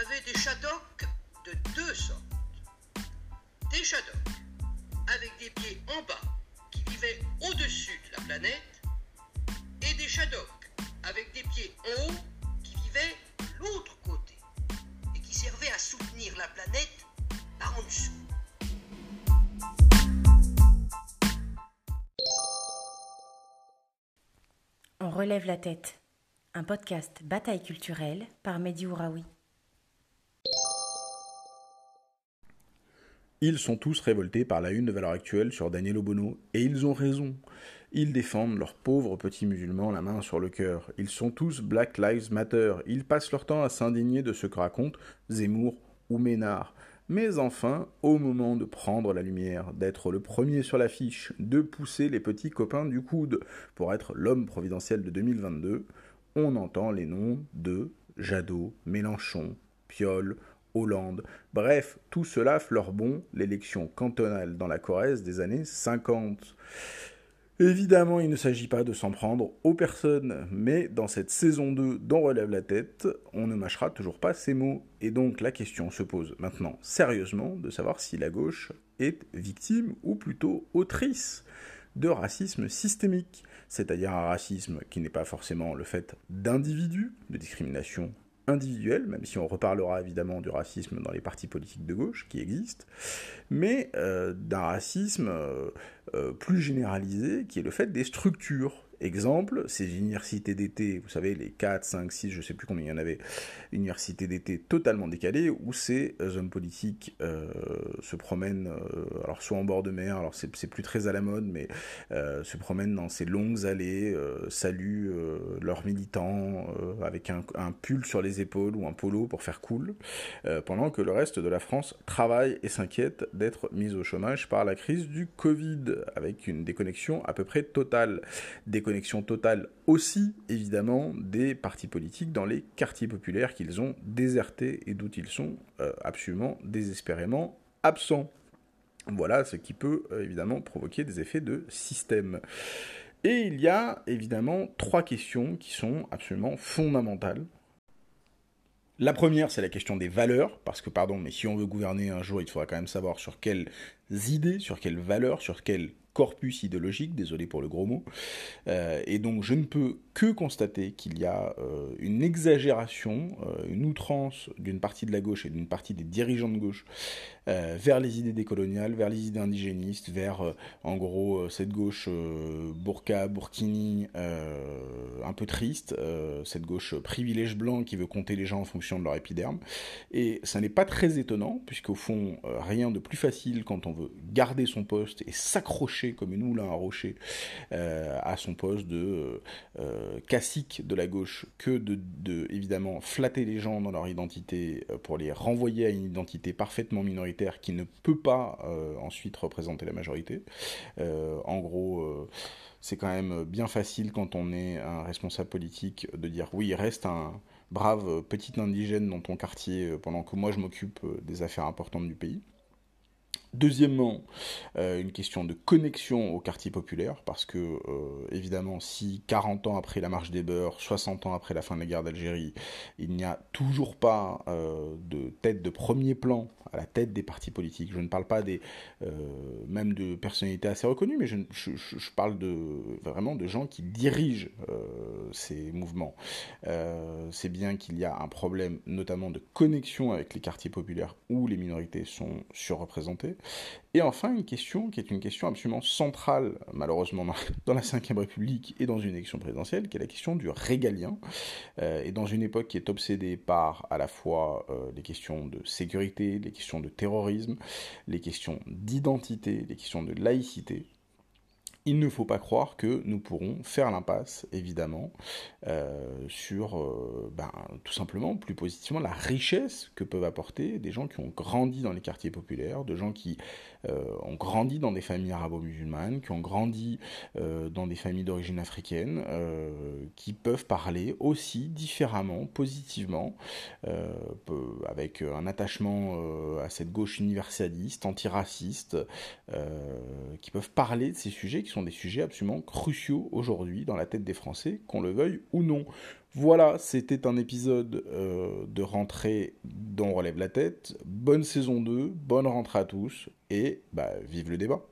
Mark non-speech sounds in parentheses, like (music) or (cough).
avait des chadocs de deux sortes. Des chadocs avec des pieds en bas qui vivaient au-dessus de la planète et des chadocs avec des pieds en haut qui vivaient l'autre côté et qui servaient à soutenir la planète par en dessous. On relève la tête. Un podcast Bataille culturelle par Mehdi Ouraoui. Ils sont tous révoltés par la une de valeur actuelle sur Daniel Obono, et ils ont raison. Ils défendent leurs pauvres petits musulmans la main sur le cœur. Ils sont tous Black Lives Matter. Ils passent leur temps à s'indigner de ce que racontent Zemmour ou Ménard. Mais enfin, au moment de prendre la lumière, d'être le premier sur l'affiche, de pousser les petits copains du coude pour être l'homme providentiel de 2022, on entend les noms de Jadot, Mélenchon, Piolle, Hollande. Bref, tout cela fleure bon l'élection cantonale dans la Corrèze des années 50. Évidemment, il ne s'agit pas de s'en prendre aux personnes, mais dans cette saison 2 d'On relève la tête, on ne mâchera toujours pas ces mots. Et donc la question se pose maintenant sérieusement de savoir si la gauche est victime ou plutôt autrice de racisme systémique, c'est-à-dire un racisme qui n'est pas forcément le fait d'individus, de discrimination individuelle, même si on reparlera évidemment du racisme dans les partis politiques de gauche qui existent, mais euh, d'un racisme euh, euh, plus généralisé qui est le fait des structures Exemple, ces universités d'été, vous savez, les 4, 5, 6, je sais plus combien il y en avait, universités d'été totalement décalées, où ces hommes politiques euh, se promènent, euh, alors soit en bord de mer, alors c'est plus très à la mode, mais euh, se promènent dans ces longues allées, saluent leurs militants avec un, pull sur les épaules ou un polo pour faire cool, pendant que le reste de la France travaille et s'inquiète d'être mise au chômage par la crise du Covid, avec une déconnexion à peu près totale. Totale aussi, évidemment, des partis politiques dans les quartiers populaires qu'ils ont désertés et d'où ils sont euh, absolument désespérément absents. Voilà ce qui peut euh, évidemment provoquer des effets de système. Et il y a évidemment trois questions qui sont absolument fondamentales. La première, c'est la question des valeurs, parce que, pardon, mais si on veut gouverner un jour, il faudra quand même savoir sur quelles idées, sur quelles valeurs, sur quelles corpus idéologique, désolé pour le gros mot, euh, et donc je ne peux que constater qu'il y a euh, une exagération, euh, une outrance d'une partie de la gauche et d'une partie des dirigeants de gauche vers les idées décoloniales, vers les idées indigénistes, vers en gros cette gauche burqa, burkini, un peu triste, cette gauche privilège blanc qui veut compter les gens en fonction de leur épiderme, et ça n'est pas très étonnant, puisqu'au fond, rien de plus facile quand on veut garder son poste et s'accrocher comme une moulin à rocher euh, à son poste de euh, cacique de la gauche que de, évidemment flatter les gens dans leur identité euh, pour les renvoyer à une identité parfaitement minoritaire qui ne peut pas ensuite représenter la majorité. en gros c'est quand même bien facile quand on est un responsable politique de dire oui, reste un brave petit indigène dans ton quartier pendant que moi je m'occupe des affaires importantes du pays. Deuxièmement, euh, une question de connexion au quartier populaire, parce que, euh, évidemment, si 40 ans après la marche des beurs, 60 ans après la fin de la guerre d'Algérie, il n'y a toujours pas euh, de tête de premier plan à la tête des partis politiques, je ne parle pas des, même de personnalités assez reconnues, mais je, je, parle de, vraiment de gens qui dirigent ces mouvements. C'est bien qu'il y a un problème, notamment de connexion avec les quartiers populaires où les minorités sont surreprésentées. Et enfin, une question qui est une question absolument centrale, malheureusement, (laughs) dans la Ve République et dans une élection présidentielle, qui est la question du régalien. Euh, et dans une époque qui est obsédée par à la fois euh, les questions de sécurité, les questions de terrorisme, les questions d'identité, les questions de laïcité, il ne faut pas croire que nous pourrons faire l'impasse, évidemment, euh, sur euh, ben, tout simplement, plus positivement, la richesse que peuvent apporter des gens qui ont grandi dans les quartiers populaires, de gens qui euh, ont grandi dans des familles arabo-musulmanes, qui ont grandi dans des familles d'origine africaine, qui peuvent parler aussi différemment, positivement, avec un attachement à cette gauche universaliste, antiraciste, qui peuvent parler de ces sujets sont des sujets absolument cruciaux aujourd'hui dans la tête des Français, qu'on le veuille ou non. Voilà, c'était un épisode euh, de rentrée dont on relève la tête. Bonne saison 2, bonne rentrée à tous, et bah, vive le débat